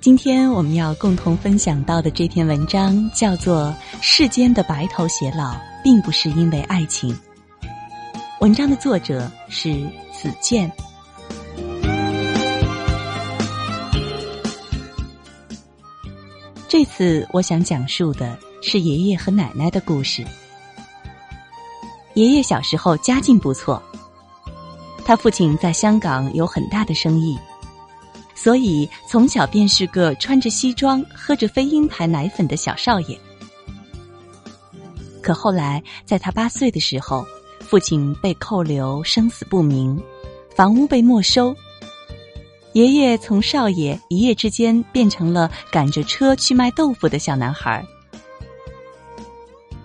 今天我们要共同分享到的这篇文章叫做《世间的白头偕老并不是因为爱情》。文章的作者是子健。这次我想讲述的是爷爷和奶奶的故事。爷爷小时候家境不错，他父亲在香港有很大的生意。所以从小便是个穿着西装、喝着飞鹰牌奶粉的小少爷。可后来，在他八岁的时候，父亲被扣留，生死不明，房屋被没收。爷爷从少爷一夜之间变成了赶着车去卖豆腐的小男孩。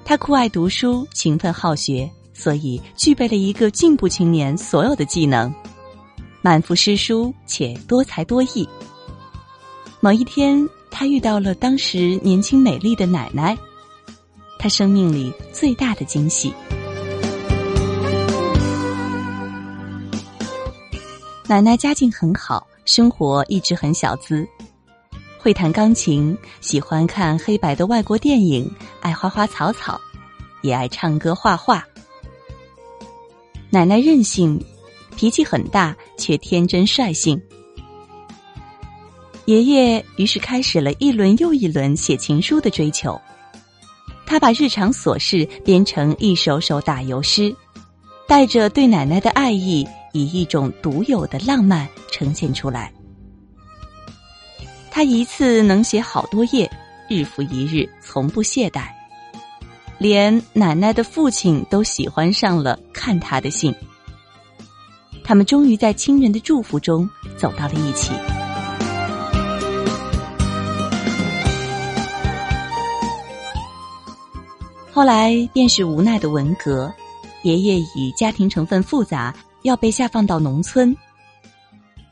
他酷爱读书，勤奋好学，所以具备了一个进步青年所有的技能。满腹诗书且多才多艺。某一天，他遇到了当时年轻美丽的奶奶，他生命里最大的惊喜。奶奶家境很好，生活一直很小资，会弹钢琴，喜欢看黑白的外国电影，爱花花草草，也爱唱歌画画。奶奶任性。脾气很大，却天真率性。爷爷于是开始了一轮又一轮写情书的追求。他把日常琐事编成一首首打油诗，带着对奶奶的爱意，以一种独有的浪漫呈现出来。他一次能写好多页，日复一日，从不懈怠。连奶奶的父亲都喜欢上了看他的信。他们终于在亲人的祝福中走到了一起。后来便是无奈的文革，爷爷以家庭成分复杂，要被下放到农村。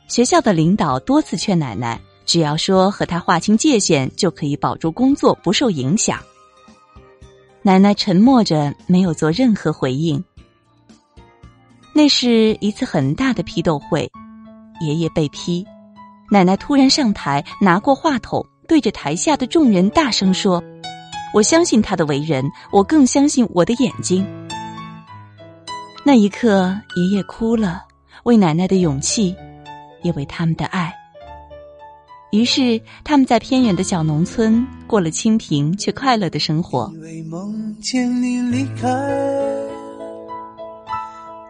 学校的领导多次劝奶奶，只要说和他划清界限，就可以保住工作，不受影响。奶奶沉默着，没有做任何回应。那是一次很大的批斗会，爷爷被批，奶奶突然上台，拿过话筒，对着台下的众人大声说：“我相信他的为人，我更相信我的眼睛。”那一刻，爷爷哭了，为奶奶的勇气，也为他们的爱。于是，他们在偏远的小农村过了清贫却快乐的生活。为梦见你离开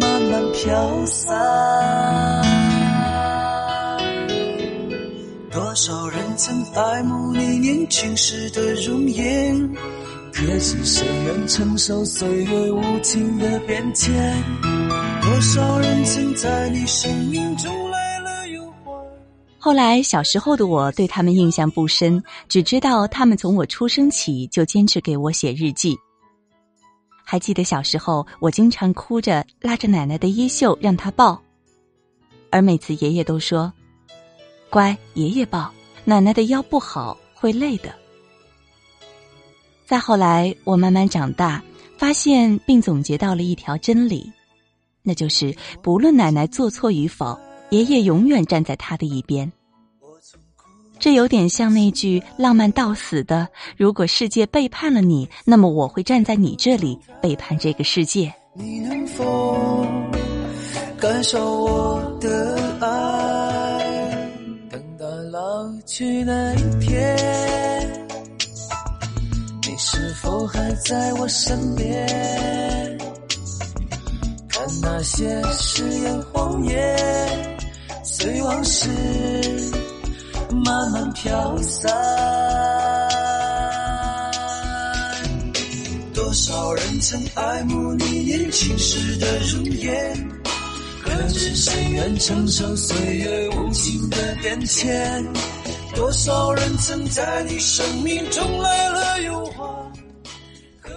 慢慢飘散，多少人曾爱慕你年轻时的容颜，可是谁愿承受岁月无情的变迁？多少人曾在你生命中来了又还？后来，小时候的我对他们印象不深，只知道他们从我出生起就坚持给我写日记。还记得小时候，我经常哭着拉着奶奶的衣袖让她抱，而每次爷爷都说：“乖，爷爷抱，奶奶的腰不好，会累的。”再后来，我慢慢长大，发现并总结到了一条真理，那就是不论奶奶做错与否，爷爷永远站在她的一边。这有点像那句浪漫到死的：“如果世界背叛了你，那么我会站在你这里背叛这个世界。”你能否感受我的爱？等到老去那一天，你是否还在我身边？看那些誓言谎言，随往事。慢慢飘散，多少人曾爱慕你年轻时的容颜，可知谁愿承受岁月无情的变迁？多少人曾在你生命中来了又还。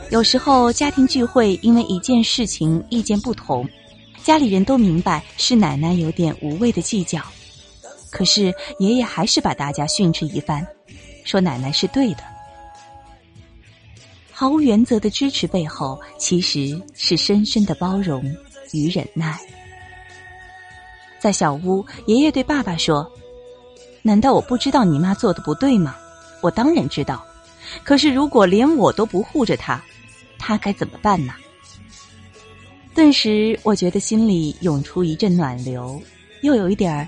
有时候家庭聚会因为一件事情意见不同，家里人都明白是奶奶有点无谓的计较，可是爷爷还是把大家训斥一番，说奶奶是对的。毫无原则的支持背后，其实是深深的包容与忍耐。在小屋，爷爷对爸爸说：“难道我不知道你妈做的不对吗？我当然知道。可是如果连我都不护着她。”他该怎么办呢？顿时，我觉得心里涌出一阵暖流，又有一点儿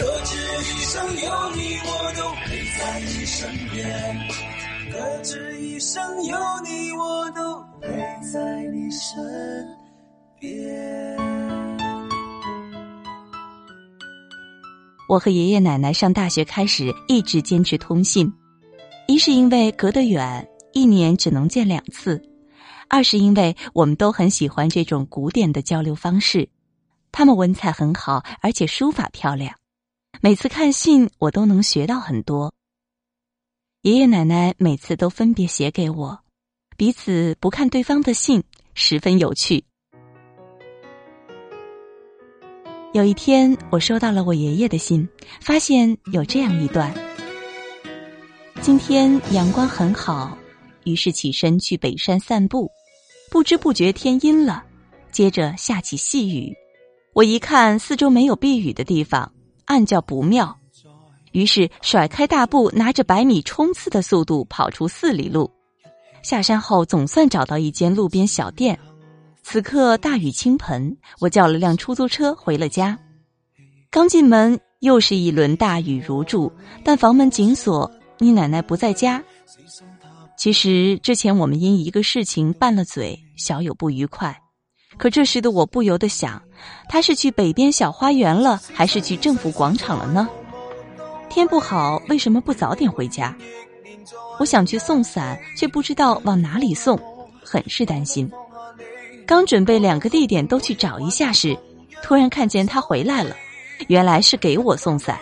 可知一生有你，我都陪在你身边。可知一生有你，我都陪在你身边。我和爷爷奶奶上大学开始一直坚持通信，一是因为隔得远，一年只能见两次。二是因为我们都很喜欢这种古典的交流方式，他们文采很好，而且书法漂亮。每次看信，我都能学到很多。爷爷奶奶每次都分别写给我，彼此不看对方的信，十分有趣。有一天，我收到了我爷爷的信，发现有这样一段：今天阳光很好，于是起身去北山散步。不知不觉天阴了，接着下起细雨。我一看四周没有避雨的地方，暗叫不妙，于是甩开大步，拿着百米冲刺的速度跑出四里路。下山后总算找到一间路边小店。此刻大雨倾盆，我叫了辆出租车回了家。刚进门，又是一轮大雨如注，但房门紧锁，你奶奶不在家。其实之前我们因一个事情拌了嘴，小有不愉快。可这时的我不由得想，他是去北边小花园了，还是去政府广场了呢？天不好，为什么不早点回家？我想去送伞，却不知道往哪里送，很是担心。刚准备两个地点都去找一下时，突然看见他回来了，原来是给我送伞。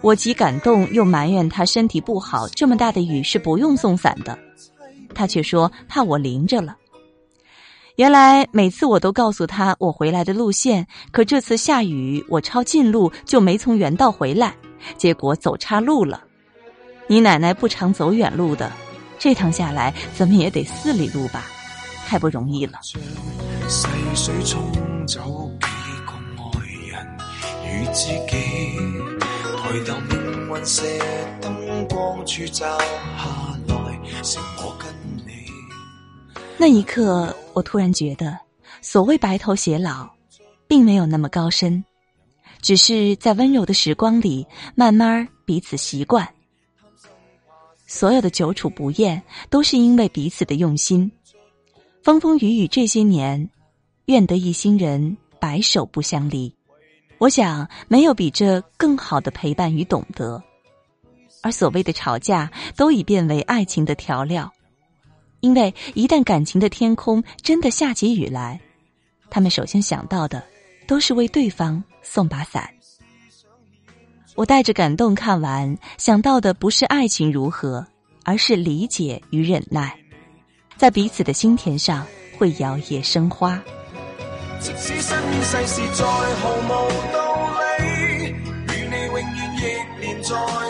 我既感动又埋怨他身体不好，这么大的雨是不用送伞的。他却说怕我淋着了。原来每次我都告诉他我回来的路线，可这次下雨，我抄近路就没从原道回来，结果走岔路了。你奶奶不常走远路的，这趟下来怎么也得四里路吧，太不容易了。细水冲走几个爱人与知己。那一刻，我突然觉得，所谓白头偕老，并没有那么高深，只是在温柔的时光里，慢慢彼此习惯。所有的久处不厌，都是因为彼此的用心。风风雨雨这些年，愿得一心人，白首不相离。我想，没有比这更好的陪伴与懂得，而所谓的吵架，都已变为爱情的调料。因为一旦感情的天空真的下起雨来，他们首先想到的，都是为对方送把伞。我带着感动看完，想到的不是爱情如何，而是理解与忍耐，在彼此的心田上会摇曳生花。即使生世事再毫无道理，与你永远亦连在。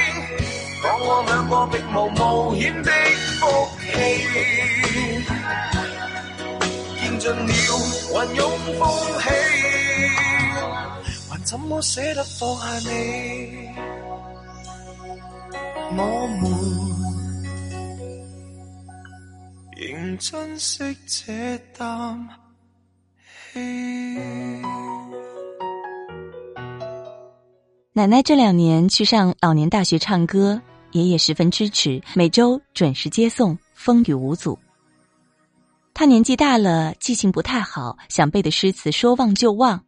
讲我两个并无冒险的福气，见尽了还拥风起，还怎么舍得放下你？我们仍珍惜这啖气。奶奶这两年去上老年大学唱歌。爷爷十分支持，每周准时接送，风雨无阻。他年纪大了，记性不太好，想背的诗词说忘就忘，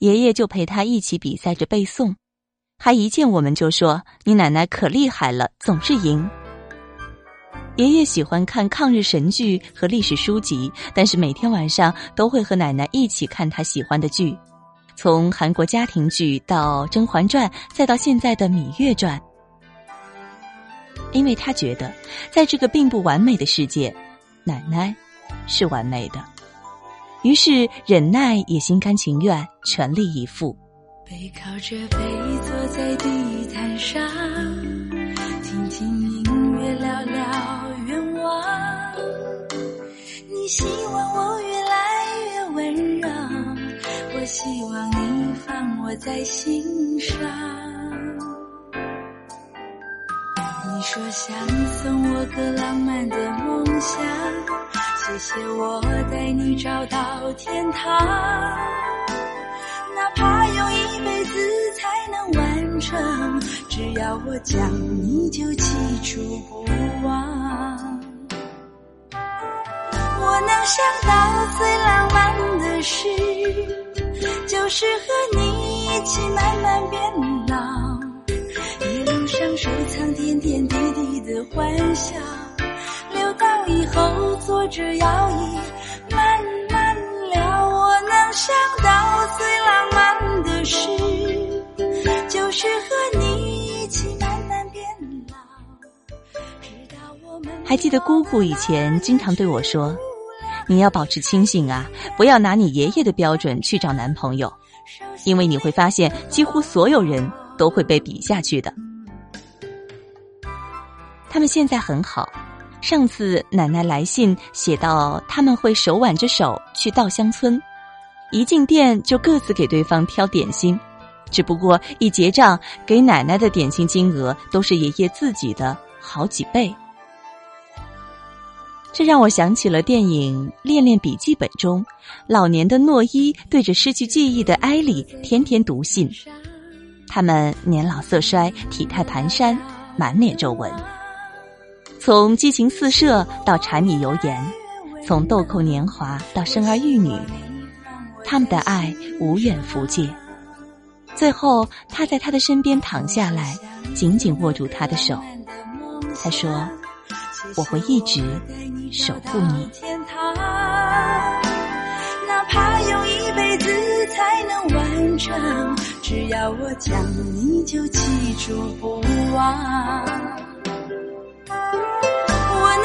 爷爷就陪他一起比赛着背诵，还一见我们就说：“你奶奶可厉害了，总是赢。”爷爷喜欢看抗日神剧和历史书籍，但是每天晚上都会和奶奶一起看他喜欢的剧，从韩国家庭剧到《甄嬛传》，再到现在的《芈月传》。因为他觉得，在这个并不完美的世界，奶奶是完美的，于是忍耐也心甘情愿，全力以赴。背靠着背坐在地毯上，听听音乐，聊聊愿望。你希望我越来越温柔，我希望你放我在心上。说想送我个浪漫的梦想，谢谢我带你找到天堂，哪怕用一辈子才能完成，只要我讲你就记住不忘。我能想到最浪漫的事，就是和你一起慢慢变老。收藏点点滴滴的欢笑，留到以后坐着摇椅慢慢聊。我能想到最浪漫的事，就是和你一起慢慢变老。直到我们还记得姑姑以前经常对我说：“你要保持清醒啊，不要拿你爷爷的标准去找男朋友，因为你会发现几乎所有人都会被比下去的。”他们现在很好。上次奶奶来信写到，他们会手挽着手去稻香村，一进店就各自给对方挑点心，只不过一结账，给奶奶的点心金额都是爷爷自己的好几倍。这让我想起了电影《恋恋笔记本》中，老年的诺伊对着失去记忆的艾莉天天读信，他们年老色衰，体态蹒跚，满脸皱纹。从激情四射到柴米油盐，从豆蔻年华到生儿育女，他们的爱无远弗届。最后，他在他的身边躺下来，紧紧握住他的手。他说：“我会一直守护你。”，只要我讲，你就记住不忘。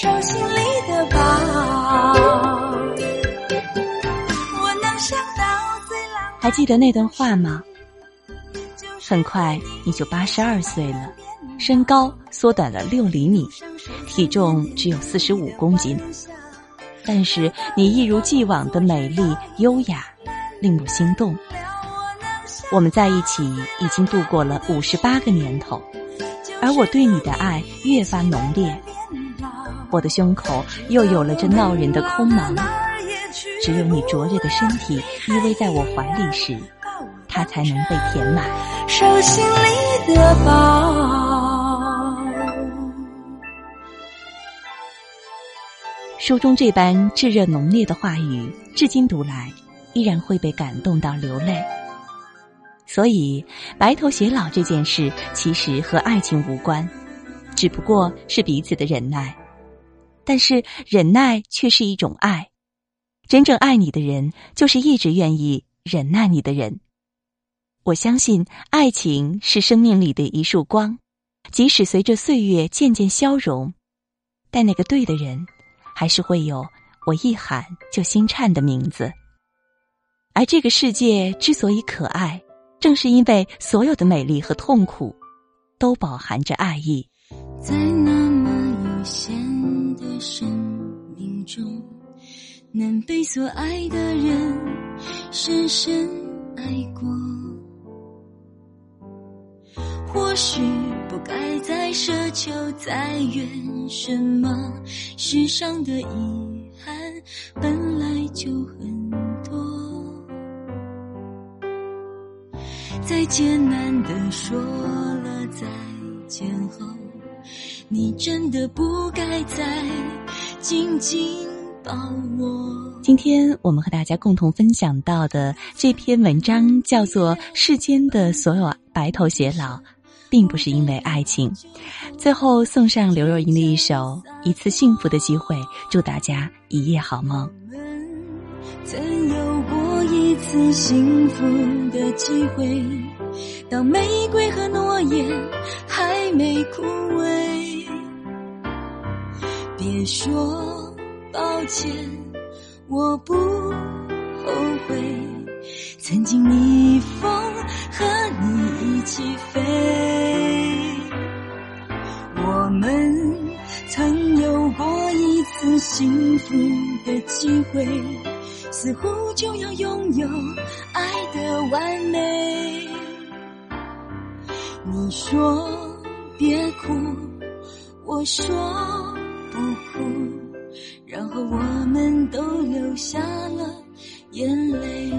手心里的宝。我能想到最浪还记得那段话吗？很快你就八十二岁了，身高缩短了六厘米，体重只有四十五公斤，但是你一如既往的美丽优雅，令我心动。我们在一起已经度过了五十八个年头。而我对你的爱越发浓烈。我的胸口又有了这闹人的空茫，只有你灼热的身体依偎在我怀里时，它才能被填满。手心里的宝，书中这般炙热浓烈的话语，至今读来依然会被感动到流泪。所以，白头偕老这件事其实和爱情无关，只不过是彼此的忍耐。但是忍耐却是一种爱，真正爱你的人就是一直愿意忍耐你的人。我相信爱情是生命里的一束光，即使随着岁月渐渐消融，但那个对的人，还是会有我一喊就心颤的名字。而这个世界之所以可爱，正是因为所有的美丽和痛苦，都饱含着爱意。在那么有限。生命中，能被所爱的人深深爱过。或许不该再奢求，再怨什么？世上的遗憾本来就很多。再艰难的说了再见后。你真的不该再紧紧抱我。今天我们和大家共同分享到的这篇文章叫做《世间的所有白头偕老》，并不是因为爱情。最后送上刘若英的一首《一次幸福的机会》，祝大家一夜好梦。曾有过一次幸福的机会，当玫瑰和诺言还没枯萎。别说抱歉，我不后悔。曾经逆风和你一起飞，我们曾有过一次幸福的机会，似乎就要拥有爱的完美。你说别哭，我说。不哭，然后我们都流下了眼泪。